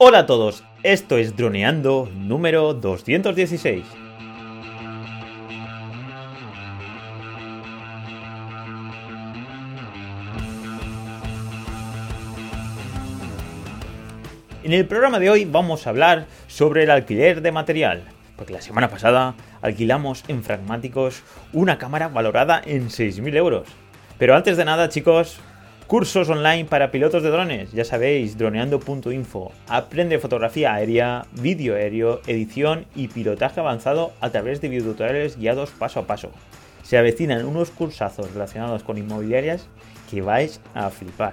Hola a todos, esto es Droneando número 216. En el programa de hoy vamos a hablar sobre el alquiler de material, porque la semana pasada alquilamos en Fragmáticos una cámara valorada en 6.000 euros. Pero antes de nada, chicos, cursos online para pilotos de drones, ya sabéis, droneando.info. Aprende fotografía aérea, vídeo aéreo, edición y pilotaje avanzado a través de videotutoriales guiados paso a paso. Se avecinan unos cursazos relacionados con inmobiliarias que vais a flipar.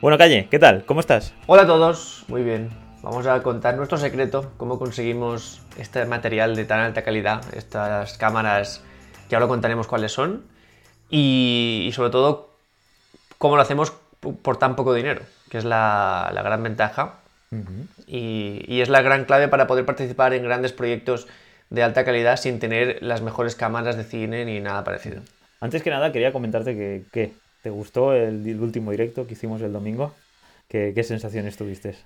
Bueno, Calle, ¿qué tal? ¿Cómo estás? Hola a todos, muy bien. Vamos a contar nuestro secreto, cómo conseguimos este material de tan alta calidad, estas cámaras que ahora contaremos cuáles son y, sobre todo cómo lo hacemos por tan poco dinero, que es la, gran ventaja y, y, es la gran clave para poder participar en grandes proyectos de alta calidad sin tener las mejores cámaras de cine ni nada parecido. Antes que nada quería comentarte que, ¿qué? ¿te gustó el, último directo que hicimos el domingo? ¿Qué, qué sensaciones tuviste?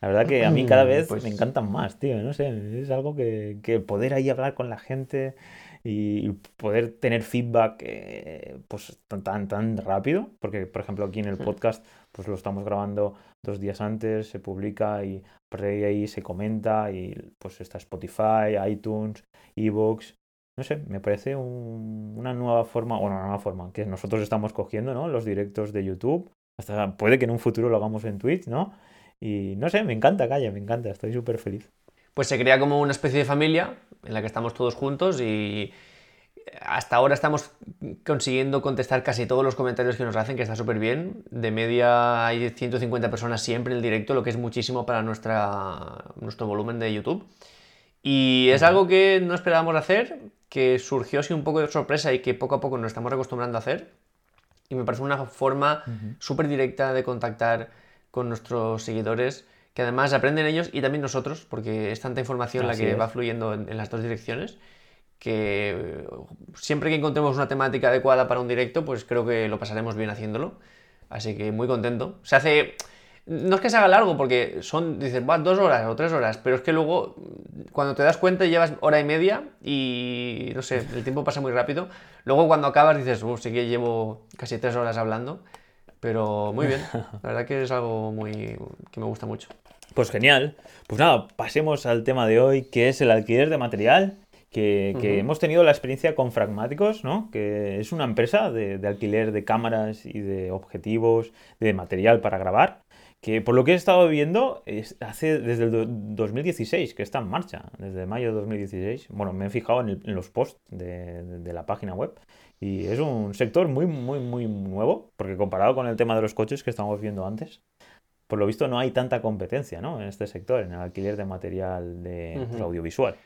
La verdad que a mí cada mm, vez pues me encantan más, tío. No sé, es algo que, que poder ahí hablar con la gente y poder tener feedback eh, pues tan, tan rápido, porque por ejemplo aquí en el podcast pues lo estamos grabando dos días antes, se publica y por ahí se comenta y pues está Spotify, iTunes, Evox, no sé, me parece una nueva forma, bueno, una nueva forma que nosotros estamos cogiendo, ¿no? Los directos de YouTube, hasta puede que en un futuro lo hagamos en Twitch, ¿no? Y no sé, me encanta, Calla, me encanta, estoy súper feliz. Pues se crea como una especie de familia en la que estamos todos juntos y hasta ahora estamos consiguiendo contestar casi todos los comentarios que nos hacen, que está súper bien. De media hay 150 personas siempre en el directo, lo que es muchísimo para nuestra, nuestro volumen de YouTube. Y es algo que no esperábamos hacer, que surgió así un poco de sorpresa y que poco a poco nos estamos acostumbrando a hacer. Y me parece una forma súper directa de contactar con nuestros seguidores, que además aprenden ellos y también nosotros, porque es tanta información la que va fluyendo en, las dos direcciones, que siempre que encontremos una temática adecuada para un directo, pues creo que lo pasaremos bien haciéndolo. Así que muy contento. Se hace... No es que se haga largo, porque son, dices, va, dos horas o tres horas, pero es que luego, cuando te das cuenta, llevas hora y media y, no sé, el tiempo pasa muy rápido. Luego cuando acabas dices, uff, sí que llevo casi tres horas hablando. Pero muy bien, la verdad que es algo muy que me gusta mucho. Pues genial. Pues nada, pasemos al tema de hoy, que es el alquiler de material. Que, hemos tenido la experiencia con Fragmáticos, ¿no? Que es una empresa de, alquiler de cámaras y de objetivos, de material para grabar. Que por lo que he estado viendo, es, hace desde el 2016 que está en marcha, desde mayo de 2016. Bueno, me he fijado en, los posts de la página web y es un sector muy, muy, muy nuevo, porque comparado con el tema de los coches que estamos viendo antes, por lo visto no hay tanta competencia ¿no? en este sector, en el alquiler de material de pues, audiovisual.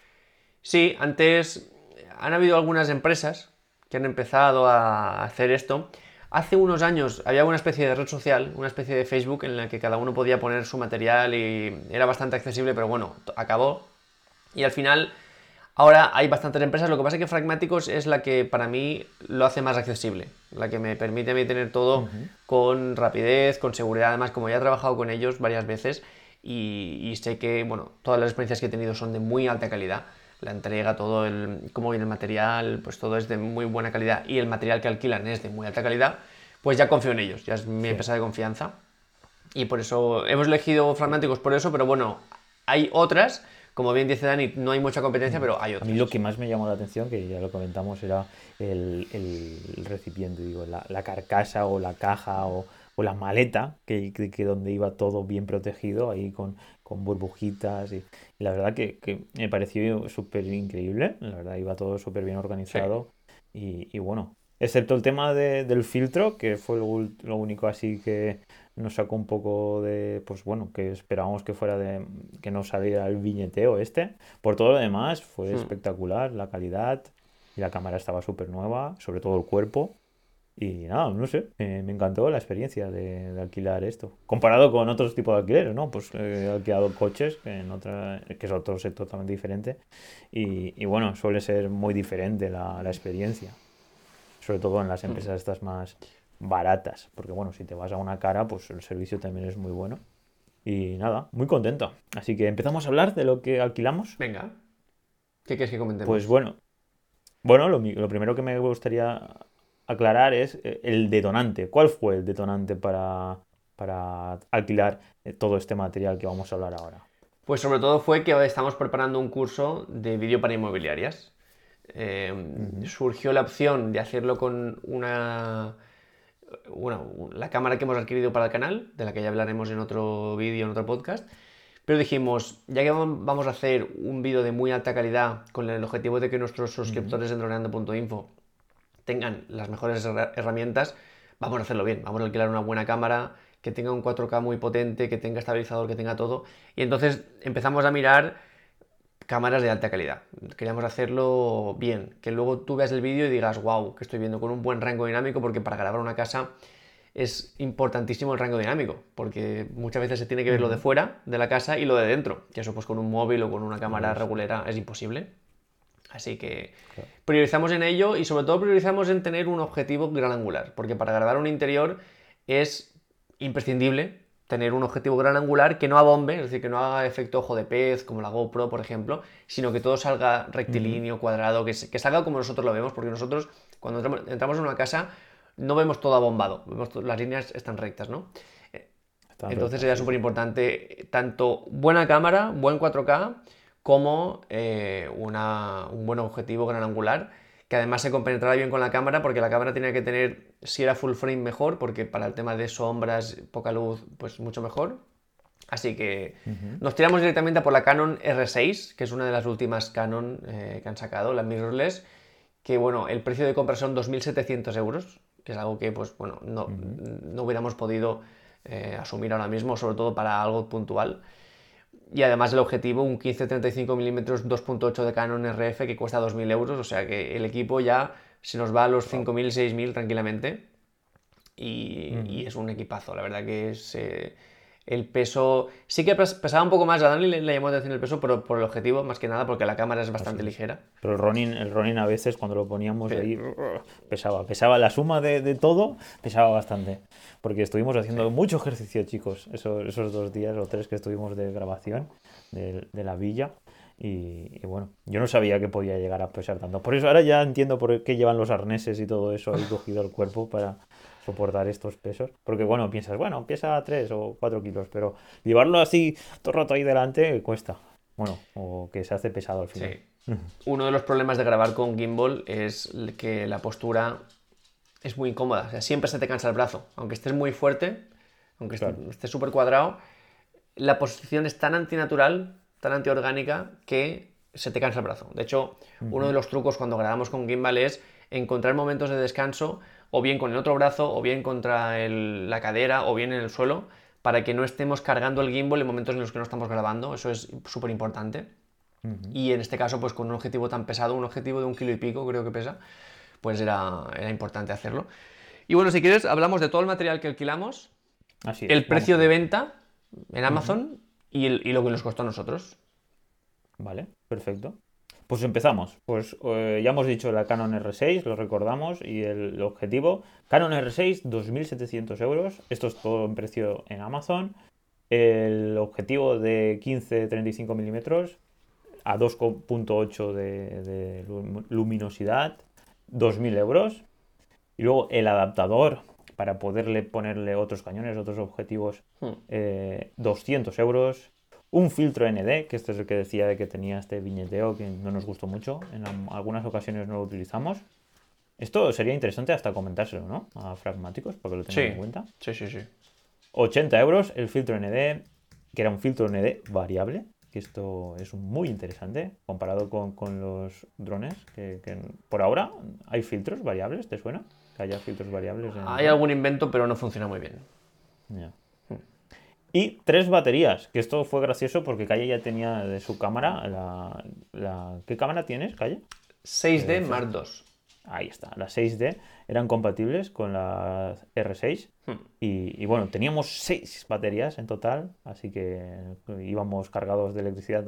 Sí, antes han habido algunas empresas que han empezado a hacer esto. Hace unos años había una especie de red social, una especie de Facebook en la que cada uno podía poner su material y era bastante accesible, pero bueno, acabó. Y al final Ahora hay bastantes empresas, lo que pasa es que Fragmáticos es la que para mí lo hace más accesible, la que me permite a mí tener todo con rapidez, con seguridad, además como ya he trabajado con ellos varias veces y, sé que, bueno, todas las experiencias que he tenido son de muy alta calidad, la entrega, todo el, cómo viene el material, pues todo es de muy buena calidad y el material que alquilan es de muy alta calidad, pues ya confío en ellos, ya es mi empresa de confianza. Y por eso hemos elegido Fragmáticos por eso, pero bueno, hay otras como bien dice Dani, no hay mucha competencia, mm. pero hay otras. A mí lo que más me llamó la atención, que ya lo comentamos, era el, recipiente, digo, la, carcasa o la caja o, la maleta, que, que, donde iba todo bien protegido, ahí con, burbujitas. Y, la verdad que, me pareció súper increíble, la verdad iba todo súper bien organizado. Y, bueno, excepto el tema del filtro, que fue lo único así que nos sacó un poco de, pues bueno, que esperábamos que fuera de, que no saliera el viñeteo este. Por todo lo demás, fue hmm. espectacular, la calidad, y la cámara estaba súper nueva, sobre todo el cuerpo. Y nada, no sé, me encantó la experiencia de, alquilar esto. Comparado con otros tipos de alquileres, ¿no? Pues eh, he alquilado coches, en otra, que es otro sector totalmente diferente. Y, bueno, suele ser muy diferente la, la experiencia. Sobre todo en las hmm. empresas estas más, baratas, porque bueno, si te vas a una cara, pues el servicio también es muy bueno. Y nada, muy contento. Así que empezamos a hablar de lo que alquilamos. Venga. ¿Qué quieres que comentemos? Pues bueno. Bueno, lo, lo primero que me gustaría aclarar es eh, el detonante. ¿Cuál fue el detonante para, para alquilar eh, todo este material que vamos a hablar ahora? Pues sobre todo fue que estamos preparando un curso de vídeo para inmobiliarias. Eh, surgió la opción de hacerlo con una, la cámara que hemos adquirido para el canal, de la que ya hablaremos en otro vídeo, en otro podcast. Pero dijimos, ya que vamos a hacer un vídeo de muy alta calidad con el objetivo de que nuestros suscriptores en droneando.info tengan las mejores herramientas, vamos a hacerlo bien, vamos a alquilar una buena cámara que tenga un 4K muy potente, que tenga estabilizador, que tenga todo. Y entonces empezamos a mirar cámaras de alta calidad. Queríamos hacerlo bien, que luego tú veas el vídeo y digas, wow, que estoy viendo con un buen rango dinámico, porque para grabar una casa es importantísimo el rango dinámico, porque muchas veces se tiene que ver lo de fuera de la casa y lo de dentro, que eso pues con un móvil o con una cámara regulera es imposible. Así que priorizamos en ello y sobre todo priorizamos en tener un objetivo gran angular, porque para grabar un interior es imprescindible tener un objetivo gran angular que no abombe, es decir, que no haga efecto ojo de pez, como la GoPro, por ejemplo, sino que todo salga rectilíneo, cuadrado, que, que, salga como nosotros lo vemos, porque nosotros cuando entramos, en una casa no vemos todo abombado, vemos las líneas están rectas, ¿no? Entonces sería súper importante tanto buena cámara, buen 4K, como eh, un buen objetivo gran angular, que además se compenetrara bien con la cámara, porque la cámara tenía que tener, si era full frame, mejor, porque para el tema de sombras, poca luz, pues mucho mejor. Así que nos tiramos directamente a por la Canon R6, que es una de las últimas Canon eh, que han sacado, la mirrorless, que bueno, el precio de compra son 2.700 euros, que es algo que pues bueno, no, no hubiéramos podido eh, asumir ahora mismo, sobre todo para algo puntual y además el objetivo, un 15-35 mm 2.8 de Canon RF que cuesta 2.000 euros, o sea que el equipo ya se nos va a los 5.000, 6.000 tranquilamente. Y, es un equipazo, la verdad que es... Eh, el peso, sí que pesaba un poco más, a Dani le, llamó la atención el peso, pero por el objetivo, más que nada, porque la cámara es bastante ligera. Pero el Ronin, el Ronin a veces cuando lo poníamos ahí, pesaba, pesaba la suma de, todo, pesaba bastante. Porque estuvimos haciendo mucho ejercicio, chicos, esos, esos dos días o tres que estuvimos de grabación de, la villa. Y, y, bueno, yo no sabía que podía llegar a pesar tanto. Por eso ahora ya entiendo por qué llevan los arneses y todo eso ahí cogido el cuerpo para, soportar estos pesos. Porque bueno, piensas, bueno, pesa 3 o 4 kilos, pero llevarlo así todo el rato ahí delante cuesta. Bueno, o que se hace pesado al final. Sí. Uno de los problemas de grabar con gimbal es que la postura es muy incómoda. O sea, siempre se te cansa el brazo. Aunque estés muy fuerte, aunque estés súper cuadrado, la posición es tan antinatural, tan antiorgánica, que se te cansa el brazo. De hecho, uno de los trucos cuando grabamos con gimbal es encontrar momentos de descanso o bien con el otro brazo, o bien contra la cadera, o bien en el suelo, para que no estemos cargando el gimbal en momentos en los que no estamos grabando. Eso es súper importante. Y en este caso, pues con un objetivo tan pesado, un objetivo de un kilo y pico, creo que pesa, pues era, era importante hacerlo. Y bueno, si quieres, hablamos de todo el material que alquilamos, Así el precio de venta en Amazon y, y lo que nos costó a nosotros. Vale, perfecto. Pues empezamos. Pues eh, ya hemos dicho la Canon R6, lo recordamos, y el objetivo. Canon R6, 2.700 euros. Esto es todo en precio en Amazon. El objetivo de 15-35 milímetros a 2.8 de, luminosidad, 2.000 euros. Y luego el adaptador para poderle ponerle otros cañones, otros objetivos, 200 hmm. eh, euros un filtro ND, que este es el que decía de que tenía este viñeteo que no nos gustó mucho, en algunas ocasiones no lo utilizamos. Esto sería interesante hasta comentárselo, ¿no? A Fragmáticos, para que lo tengan en cuenta. Sí, sí, sí. 80 euros el filtro ND, que era un filtro ND variable, que esto es muy interesante comparado con, los drones, que, por ahora hay filtros variables, ¿te suena? Que haya filtros variables. Hay algún invento, pero no funciona muy bien. Ya. Y tres baterías, que esto fue gracioso porque Calle ya tenía de su cámara la... ¿Qué cámara tienes, Calle? 6D eh, Mark II. Ahí está, las 6D eran compatibles con la R6 hmm. y, bueno, teníamos seis baterías en total, así que íbamos cargados de electricidad.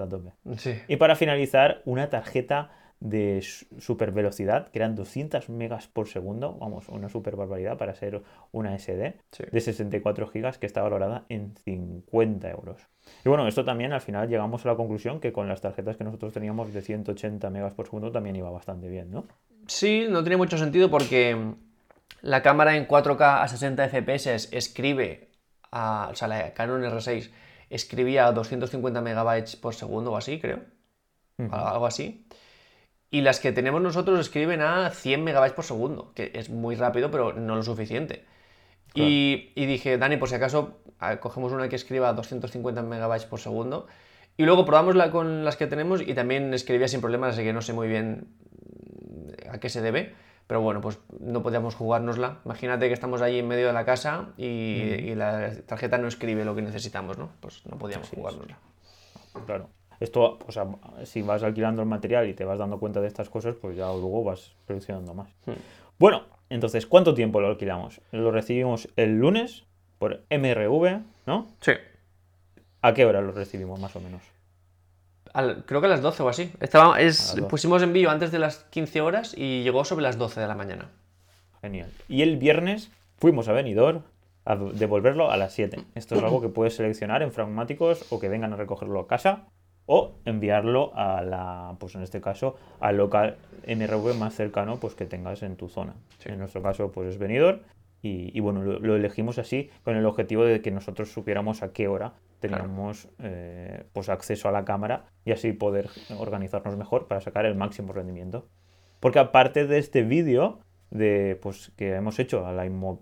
Sí. Y para finalizar, una tarjeta de super velocidad, que eran 200 megas por segundo, vamos, una super barbaridad para ser una SD de 64 gigas que está valorada en 50 euros. Y bueno, esto también al final llegamos a la conclusión que con las tarjetas que nosotros teníamos de 180 megas por segundo también iba bastante bien, ¿no? Sí, no tiene mucho sentido porque la cámara en 4K a 60 FPS escribe, a, o sea, la Canon R6 escribía a 250 megabytes por segundo o así, creo. Algo así. Y las que tenemos nosotros escriben a 100 megabytes por segundo, que es muy rápido, pero no lo suficiente. Y, dije, Dani, por si acaso, cogemos una que escriba a 250 megabytes por segundo. Y luego probamos la con las que tenemos y también escribía sin problemas, así que no sé muy bien a qué se debe. Pero bueno, pues no podíamos jugárnosla. Imagínate que estamos ahí en medio de la casa y, la tarjeta no escribe lo que necesitamos, ¿no? Pues no podíamos jugárnosla. Claro. Esto, o sea, si vas alquilando el material y te vas dando cuenta de estas cosas, pues ya luego vas produccionando más. Hmm. Bueno, entonces, ¿cuánto tiempo lo alquilamos? Lo recibimos el lunes por MRV, ¿no? Sí. ¿A qué hora lo recibimos, más o menos? creo que a las 12 o así. Estaba, es, pusimos envío antes de las 15 horas y llegó sobre las 12 de la mañana. Genial. Y el viernes fuimos a Benidorm a devolverlo a las 7. Esto es algo que puedes seleccionar en Fragmáticos o que vengan a recogerlo a casa o enviarlo a la, pues en este caso, al local MRV más cercano pues que tengas en tu zona. En nuestro caso, pues es venidor y, bueno, lo, elegimos así con el objetivo de que nosotros supiéramos a qué hora teníamos eh, pues acceso a la cámara y así poder organizarnos mejor para sacar el máximo rendimiento. Porque aparte de este vídeo de pues que hemos hecho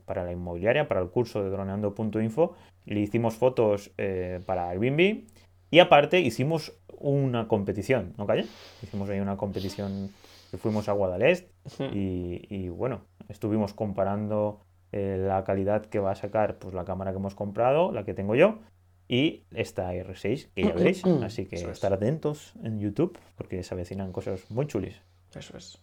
para la inmobiliaria, para el curso de droneando.info, le hicimos fotos eh, para Airbnb y aparte hicimos una competición, ¿no, Calle? Hicimos ahí una competición que fuimos a Guadalest y, bueno, estuvimos comparando eh, la calidad que va a sacar pues la cámara que hemos comprado, la que tengo yo, y esta R6 que ya veréis. Así que estar atentos en YouTube porque se avecinan cosas muy chulis. Eso es.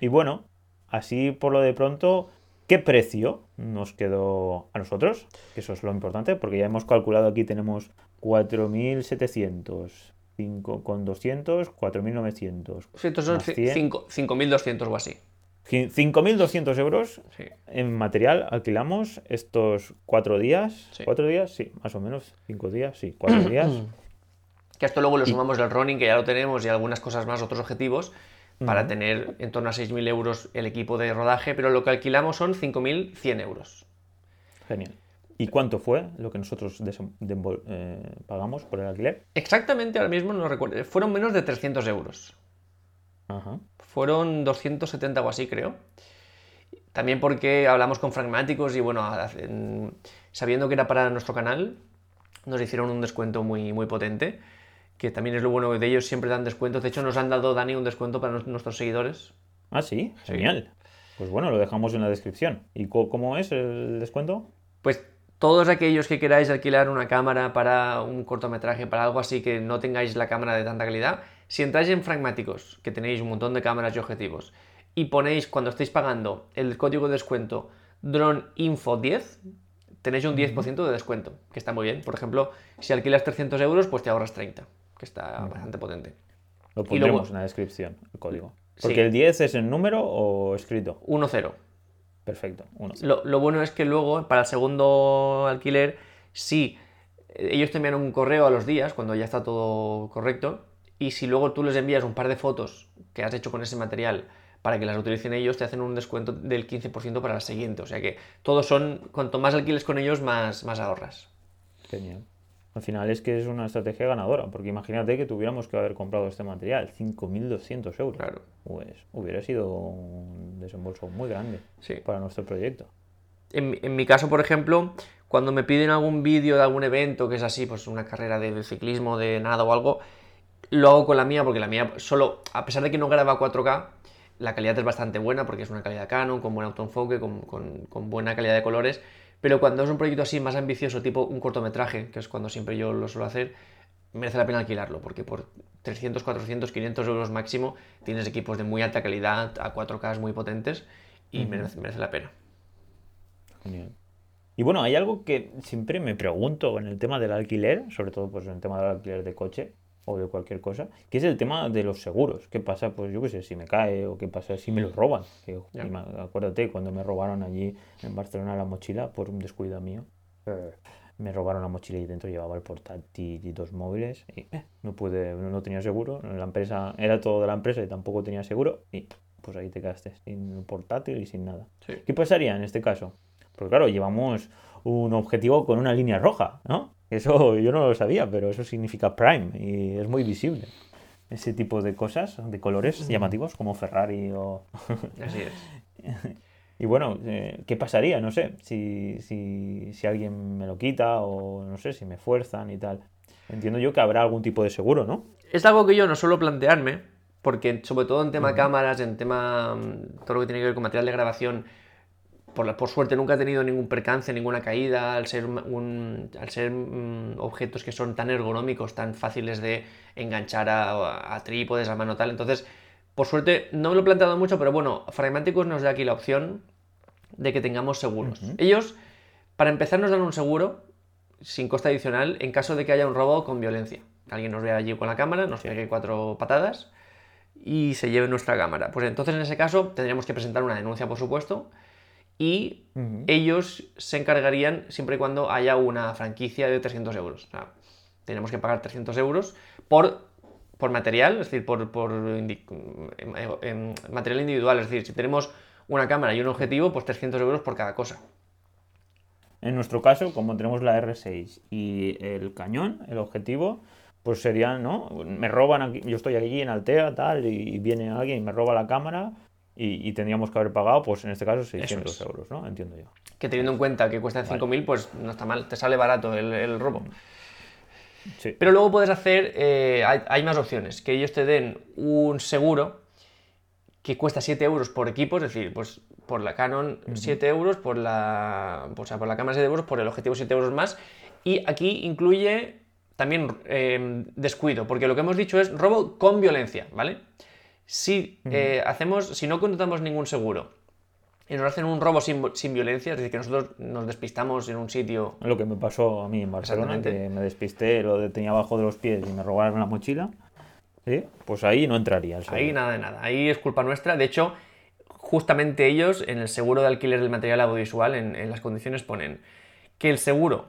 Y bueno, así por lo de pronto, ¿qué precio nos quedó a nosotros? Eso es lo importante porque ya hemos calculado aquí, tenemos 4.700. 5 con 200, 4.900. Sí, estos son 5.200 o así. 5.200 euros en material alquilamos estos cuatro días. ¿Cuatro días? Sí, más o menos. ¿Cinco días? Sí, cuatro días. Que esto luego lo sumamos del running, que ya lo tenemos, y algunas cosas más, otros objetivos, para tener en torno a 6.000 euros el equipo de rodaje, pero lo que alquilamos son 5.100 euros. Genial. ¿Y cuánto fue lo que nosotros eh, pagamos por el alquiler? Exactamente, ahora mismo no recuerdo. Fueron menos de 300 euros. Fueron 270 o así, creo. También porque hablamos con Fragmáticos y bueno, sabiendo que era para nuestro canal, nos hicieron un descuento muy, muy potente. Que también es lo bueno de ellos, siempre dan descuentos. De hecho, nos han dado, Dani, un descuento para nuestros seguidores. Ah, sí, genial. Pues bueno, lo dejamos en la descripción. ¿Y cómo es el descuento? Pues todos aquellos que queráis alquilar una cámara para un cortometraje, para algo así que no tengáis la cámara de tanta calidad, si entráis en Fragmáticos, que tenéis un montón de cámaras y objetivos, y ponéis cuando estéis pagando el código de descuento DroneInfo10, tenéis un 10% de descuento, que está muy bien. Por ejemplo, si alquilas 300 euros, pues te ahorras 30, que está bastante potente. Lo pondremos en la descripción, el código. Porque el 10 es en número o escrito. 1-0. Perfecto. Lo, bueno es que luego, para el segundo alquiler, si ellos te envían un correo a los días, cuando ya está todo correcto, y si luego tú les envías un par de fotos que has hecho con ese material para que las utilicen ellos, te hacen un descuento del 15% para la siguiente. O sea que todos son, cuanto más alquiles con ellos, más, más ahorras. Genial. Al final es que es una estrategia ganadora, porque imagínate que tuviéramos que haber comprado este material, 5.200 euros. Claro. Pues hubiera sido un desembolso muy grande para nuestro proyecto. En, en, mi caso, por ejemplo, cuando me piden algún vídeo de algún evento que es así, pues una carrera de ciclismo, de nada o algo, lo hago con la mía, porque la mía solo, a pesar de que no graba 4K, la calidad es bastante buena, porque es una calidad Canon, con buen autoenfoque, con, con, con buena calidad de colores pero cuando es un proyecto así más ambicioso, tipo un cortometraje, que es cuando siempre yo lo suelo hacer, merece la pena alquilarlo, porque por 300, 400, 500 euros máximo tienes equipos de muy alta calidad, a 4K muy potentes, y merece, la pena. Genial. Y bueno, hay algo que siempre me pregunto en el tema del alquiler, sobre todo pues en el tema del alquiler de coche, o de cualquier cosa, que es el tema de los seguros. ¿Qué pasa? Pues yo qué sé, si me cae o qué pasa si me lo roban. Que, acuérdate, cuando me robaron allí en Barcelona la mochila por un descuido mío. Eh, me robaron la mochila y dentro llevaba el portátil y dos móviles y eh, no pude, no tenía seguro. La empresa era todo de la empresa y tampoco tenía seguro y pues ahí te quedaste sin portátil y sin nada. ¿Qué pasaría en este caso? Porque claro, llevamos un objetivo con una línea roja, ¿no? Eso yo no lo sabía, pero eso significa Prime y es muy visible. Ese tipo de cosas, de colores llamativos como Ferrari o... Así es. Y bueno, eh, ¿qué pasaría? No sé, si, si, si, alguien me lo quita o no sé, si me fuerzan y tal. Entiendo yo que habrá algún tipo de seguro, ¿no? Es algo que yo no suelo plantearme, porque sobre todo en tema cámaras, en tema mm, todo lo que tiene que ver con material de grabación, por, por, suerte nunca he tenido ningún percance, ninguna caída, al ser, un, al ser mm, objetos que son tan ergonómicos, tan fáciles de enganchar a, trípodes, a mano tal. Entonces, por suerte no me lo he planteado mucho, pero bueno, Fragmáticos nos da aquí la opción de que tengamos seguros. Ellos, para empezar, nos dan un seguro sin coste adicional en caso de que haya un robo con violencia. Alguien nos vea allí con la cámara, nos pegue cuatro patadas y se lleve nuestra cámara. Pues entonces en ese caso tendríamos que presentar una denuncia, por supuesto, y ellos se encargarían siempre y cuando haya una franquicia de 300 euros. O tenemos que pagar 300 euros por, por material, es decir, por, por material individual. Es decir, si tenemos una cámara y un objetivo, pues 300 euros por cada cosa. En nuestro caso, como tenemos la R6 y el cañón, el objetivo, pues serían, ¿no? Me roban aquí, yo estoy aquí en Altea, tal, y viene alguien y me roba la cámara y, tendríamos que haber pagado, pues en este caso, 600 euros, ¿no? Entiendo yo. Que teniendo en cuenta que cuesta 5.000, pues no está mal, te sale barato el, robo. Sí. Pero luego puedes hacer, eh, hay, más opciones, que ellos te den un seguro que cuesta 7 euros por equipo, es decir, pues por la Canon 7 euros, por la, o sea, por la cámara 7 euros, por el objetivo 7 euros más. Y aquí incluye también em, descuido, porque lo que hemos dicho es robo con violencia, ¿vale? Si eh, hacemos, si no contratamos ningún seguro y nos hacen un robo sin, violencia, es decir, que nosotros nos despistamos en un sitio. Lo que me pasó a mí en Barcelona, que me despisté, lo tenía abajo de los pies y me robaron la mochila. ¿sí? Pues ahí no entraría. ahí nada de nada. Ahí es culpa nuestra. De hecho, justamente ellos, en el seguro de alquiler del material audiovisual, en, las condiciones ponen que el seguro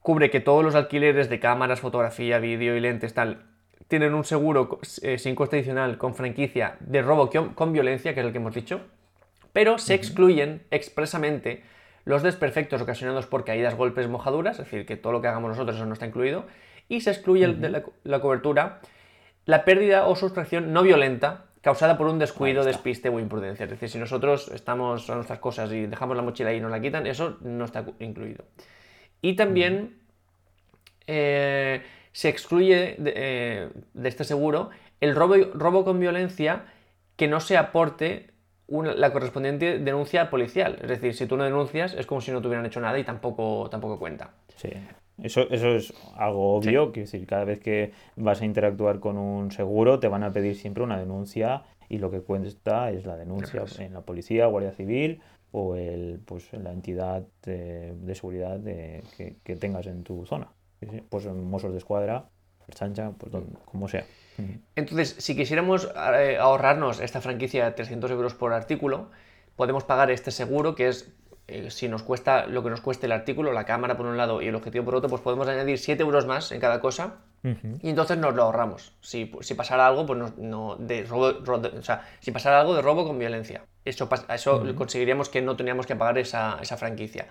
cubre que todos los alquileres de cámaras, fotografía, vídeo y lentes, tal, tienen un seguro eh, sin coste adicional con franquicia de robo con violencia, que es el que hemos dicho, pero se excluyen expresamente los desperfectos ocasionados por caídas, golpes, mojaduras, es decir, que todo lo que hagamos nosotros eso no está incluido, y se excluye de la, cobertura la pérdida o sustracción no violenta causada por un descuido, despiste o imprudencia. Es decir, si nosotros estamos a nuestras cosas y dejamos la mochila ahí y nos la quitan, eso no está incluido. Y también eh, se excluye eh, de, este seguro el robo, robo, con violencia que no se aporte la correspondiente denuncia policial. Es decir, si tú no denuncias es como si no tuvieran hecho nada y tampoco, tampoco cuenta. Sí. Eso, eso es algo obvio, que decir, cada vez que vas a interactuar con un seguro te van a pedir siempre una denuncia y lo que cuenta es la denuncia en la policía, Guardia Civil o el, pues, la entidad de, seguridad que, tengas en tu zona. Pues en Mossos de Escuadra, Chancha, pues como sea. Entonces, si quisiéramos eh, ahorrarnos esta franquicia de 300 euros por artículo, podemos pagar este seguro que es eh, si nos cuesta lo que nos cueste el artículo, la cámara por un lado y el objetivo por otro, pues podemos añadir 7 euros más en cada cosa y entonces nos lo ahorramos. Si, si pasara algo, pues no, de robo, o sea, si pasara algo de robo con violencia, eso, eso conseguiríamos que no teníamos que pagar esa, esa, franquicia.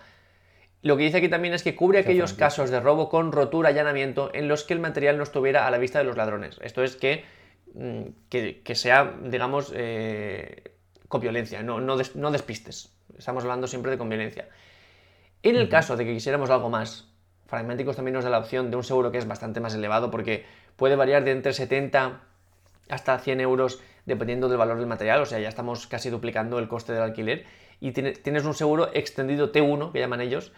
Lo que dice aquí también es que cubre aquellos casos de robo con rotura, allanamiento en los que el material no estuviera a la vista de los ladrones. Esto es que, mm, que, sea, digamos, eh, con violencia, no, no, no despistes. Estamos hablando siempre de conveniencia. En el caso de que quisiéramos algo más, Fragmáticos también nos da la opción de un seguro que es bastante más elevado porque puede variar de entre 70 hasta 100 euros dependiendo del valor del material, o sea, ya estamos casi duplicando el coste del alquiler. Y tienes un seguro extendido T1, que llaman ellos,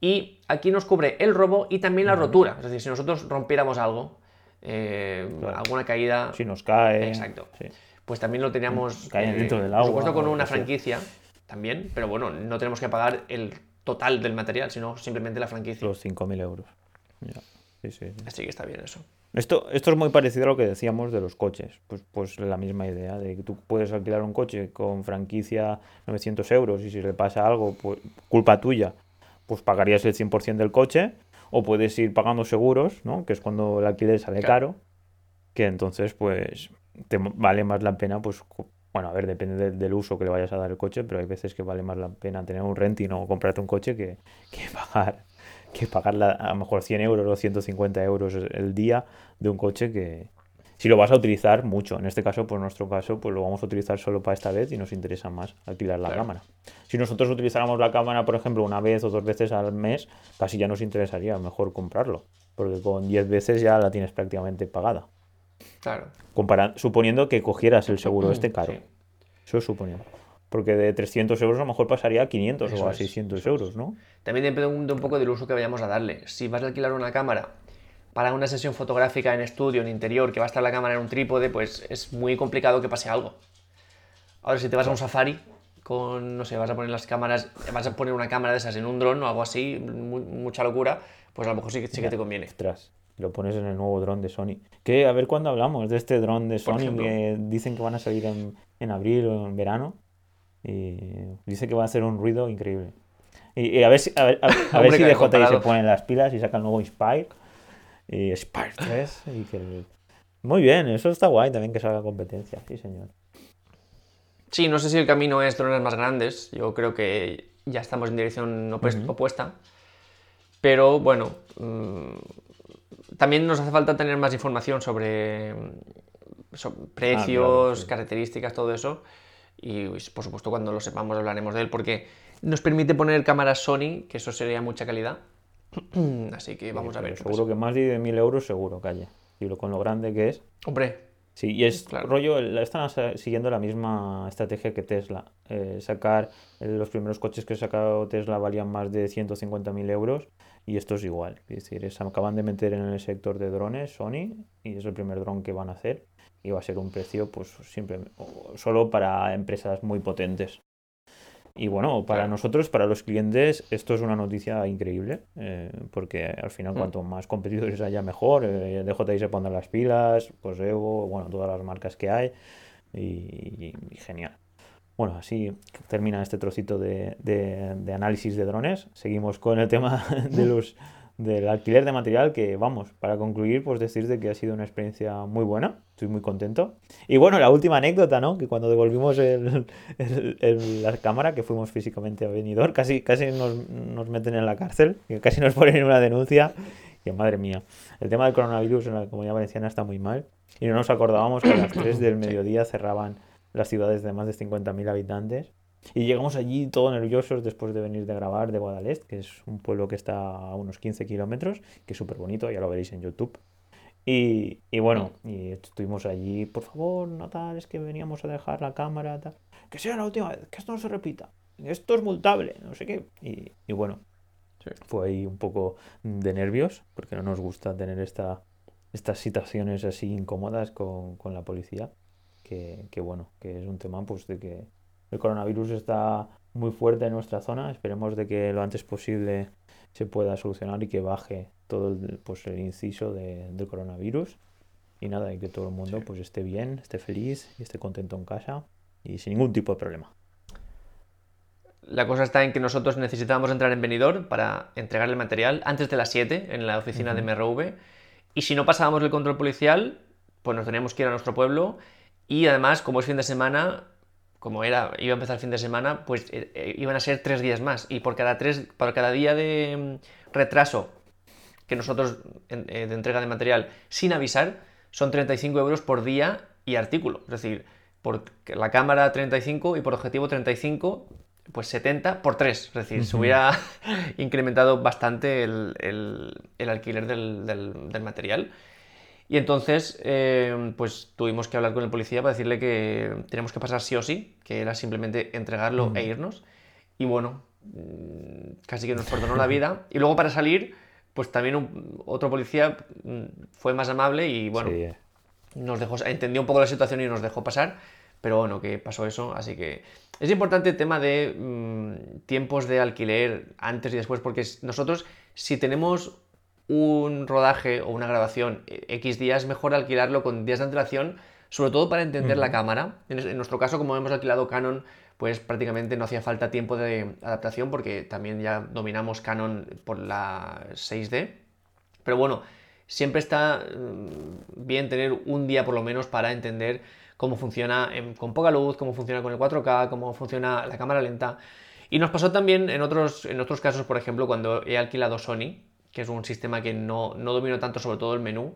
y aquí nos cubre el robo y también la rotura. Es decir, si nosotros rompiéramos algo, eh, alguna caída... Si nos cae... Exacto. Pues también lo teníamos... Cae dentro del agua. Por supuesto con una franquicia también, pero bueno, no tenemos que pagar el total del material, sino simplemente la franquicia. Los 5.000 euros. Así que está bien eso. Esto, esto es muy parecido a lo que decíamos de los coches. Pues, pues la misma idea, de que tú puedes alquilar un coche con franquicia 900 euros y si le pasa algo, pues culpa tuya, pues pagarías el 100% del coche. O puedes ir pagando seguros, ¿no? Que es cuando el alquiler sale caro. Que entonces, pues, te vale más la pena, pues, bueno, a ver, depende del uso que le vayas a dar el coche, pero hay veces que vale más la pena tener un renting o comprarte un coche que, que pagar que pagar a lo mejor 100 euros o 150 euros el día de un coche que si lo vas a utilizar mucho. En este caso, por nuestro caso, pues lo vamos a utilizar solo para esta vez y nos interesa más alquilar la cámara. Si nosotros utilizáramos la cámara, por ejemplo, una vez o dos veces al mes, casi ya nos interesaría mejor comprarlo, porque con 10 veces ya la tienes prácticamente pagada. Claro. suponiendo que cogieras el seguro este caro. Eso suponiendo. Porque de 300 euros a lo mejor pasaría a 500 o a 600 euros, ¿no? También depende un poco del uso que vayamos a darle. Si vas a alquilar una cámara para una sesión fotográfica en estudio, en interior, que va a estar la cámara en un trípode, pues es muy complicado que pase algo. Ahora, si te vas a un safari con, no sé, vas a poner las cámaras, vas a poner una cámara de esas en un dron o algo así, mucha locura, pues a lo mejor sí, sí que te conviene. Ostras, lo pones en el nuevo dron de Sony. Que a ver cuándo hablamos de este dron de Sony que dicen que van a salir en, en abril o en verano. Y dice que va a hacer un ruido increíble. Y, a ver si, a ver, a, ver si DJI se pone las pilas y saca el nuevo Inspire. Y Spire 3. Y que Muy bien, eso está guay también que salga competencia. Sí, señor. Sí, no sé si el camino es drones más grandes. Yo creo que ya estamos en dirección opuesta. Pero bueno, mm, también nos hace falta tener más información sobre, precios, ah, características, todo eso y por supuesto cuando lo sepamos hablaremos de él porque nos permite poner cámaras Sony, que eso sería mucha calidad. Así que vamos a ver. Seguro que más de 1000 euros seguro, calle. Y con lo grande que es. Hombre. Sí, y es rollo, están siguiendo la misma estrategia que Tesla. Eh, sacar eh, los primeros coches que ha sacado Tesla valían más de 150.000 euros y esto es igual. Es decir, se acaban de meter en el sector de drones Sony y es el primer dron que van a hacer y va a ser un precio pues siempre solo para empresas muy potentes. Y bueno, para nosotros, para los clientes, esto es una noticia increíble, eh, porque al final mm. cuanto más competidores haya mejor, eh, DJI se pondrá las pilas, pues Evo, bueno, todas las marcas que hay, y, genial. Bueno, así termina este trocito de, de análisis de drones. Seguimos con el tema de los del alquiler de material que, vamos, para concluir, pues decirte que ha sido una experiencia muy buena, estoy muy contento. Y bueno, la última anécdota, ¿no? Que cuando devolvimos el, la cámara, que fuimos físicamente a venidor, casi, casi nos, nos, meten en la cárcel, que casi nos ponen una denuncia, que madre mía, el tema del coronavirus en la comunidad valenciana está muy mal, y no nos acordábamos que a las 3 del mediodía cerraban las ciudades de más de 50.000 habitantes y llegamos allí todos nerviosos después de venir de grabar de Guadalest, que es un pueblo que está a unos 15 kilómetros, que es súper bonito, ya lo veréis en YouTube. Y, y, bueno, y estuvimos allí, por favor, no tal, es que veníamos a dejar la cámara, tal. Que sea la última vez, que esto no se repita. Esto es multable, no sé qué. Y, y bueno, fue ahí un poco de nervios, porque no nos gusta tener esta, estas situaciones así incómodas con, con la policía. Que, que, bueno, que es un tema pues de que el coronavirus está muy fuerte en nuestra zona. Esperemos de que lo antes posible se pueda solucionar y que baje todo el, pues, el inciso de, del coronavirus. Y nada, y que todo el mundo pues esté bien, esté feliz y esté contento en casa y sin ningún tipo de problema. La cosa está en que nosotros necesitábamos entrar en venidor para entregar el material antes de las 7 en la oficina de MRV. Y si no pasábamos el control policial, pues nos teníamos que ir a nuestro pueblo. Y además, como es fin de semana, como era, iba a empezar el fin de semana, pues eh, eh, iban a ser tres días más. Y por cada, tres, por cada día de mm, retraso que nosotros eh, de entrega de material sin avisar, son 35 euros por día y artículo. Es decir, por la cámara 35 y por objetivo 35, pues 70 por 3. Es decir, se hubiera incrementado bastante el, alquiler del material. Y entonces, eh, pues tuvimos que hablar con el policía para decirle que tenemos que pasar sí o sí, que era simplemente entregarlo e irnos. Y bueno, mm, casi que nos perdonó la vida. Y luego para salir, pues también otro policía mm, fue más amable y bueno, nos dejó, entendió un poco la situación y nos dejó pasar. Pero bueno, que pasó eso, así que es importante el tema de mm, tiempos de alquiler antes y después, porque nosotros si tenemos un rodaje o una grabación X días, es mejor alquilarlo con días de antelación, sobre todo para entender la cámara. En, nuestro caso, como hemos alquilado Canon, pues prácticamente no hacía falta tiempo de adaptación porque también ya dominamos Canon por la 6D. Pero bueno, siempre está mm, bien tener un día por lo menos para entender cómo funciona con poca luz, cómo funciona con el 4K, cómo funciona la cámara lenta. Y nos pasó también en otros, en otros casos, por ejemplo, cuando he alquilado Sony, que es un sistema que no, no domino tanto, sobre todo el menú,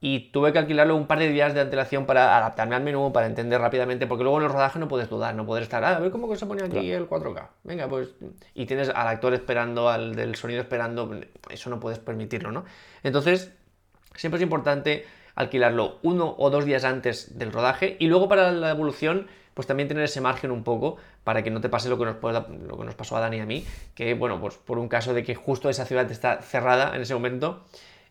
y tuve que alquilarlo un par de días de antelación para adaptarme al menú, para entender rápidamente, porque luego en el rodaje no puedes dudar, no puedes estar, ah, a ver cómo se pone aquí el 4K. Venga, pues. Y tienes al actor esperando, al del sonido esperando, eso no puedes permitirlo, ¿no? Entonces, siempre es importante alquilarlo uno o dos días antes del rodaje y luego para la evolución pues también tener ese margen un poco para que no te pase lo que nos, lo que nos pasó a Dani y a mí, que bueno, pues por un caso de que justo esa ciudad está cerrada en ese momento,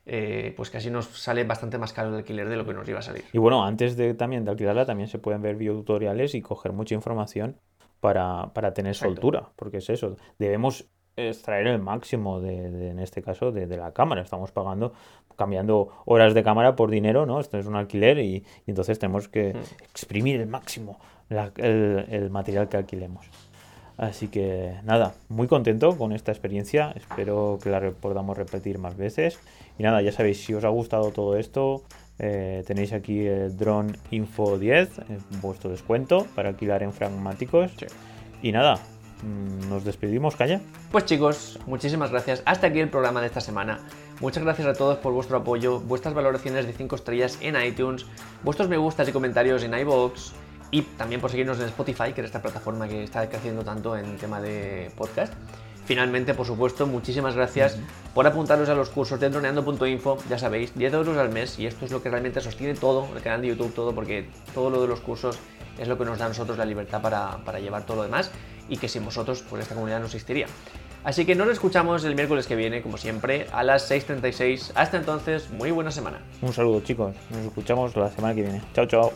eh, pues casi nos sale bastante más caro el alquiler de lo que nos iba a salir. Y bueno, antes de también de alquilarla también se pueden ver videotutoriales y coger mucha información para, tener soltura, porque es eso, debemos extraer el máximo de, en este caso de, la cámara. Estamos pagando, cambiando horas de cámara por dinero, ¿no? Esto es un alquiler y, entonces tenemos que mm. exprimir el máximo el, material que alquilemos. Así que nada, muy contento con esta experiencia. Espero que la podamos repetir más veces. Y nada, ya sabéis, si os ha gustado todo esto, eh, tenéis aquí el Drone Info 10, eh, vuestro descuento para alquilar en Fragmáticos. Y nada, Mm, nos despedimos, Calla. Pues chicos, muchísimas gracias. Hasta aquí el programa de esta semana. Muchas gracias a todos por vuestro apoyo, vuestras valoraciones de 5 estrellas en iTunes, vuestros me gustas y comentarios en iVoox y también por seguirnos en Spotify, que es esta plataforma que está creciendo tanto en tema de podcast. Finalmente, por supuesto, muchísimas gracias por apuntaros a los cursos de droneando.info. Ya sabéis, 10 euros al mes y esto es lo que realmente sostiene todo, el canal de YouTube, todo, porque todo lo de los cursos es lo que nos da a nosotros la libertad para, para llevar todo lo demás y que sin vosotros pues esta comunidad no existiría. Así que nos escuchamos el miércoles que viene, como siempre, a las 6.36. Hasta entonces, muy buena semana. Un saludo chicos, nos escuchamos la semana que viene. Chao, chao.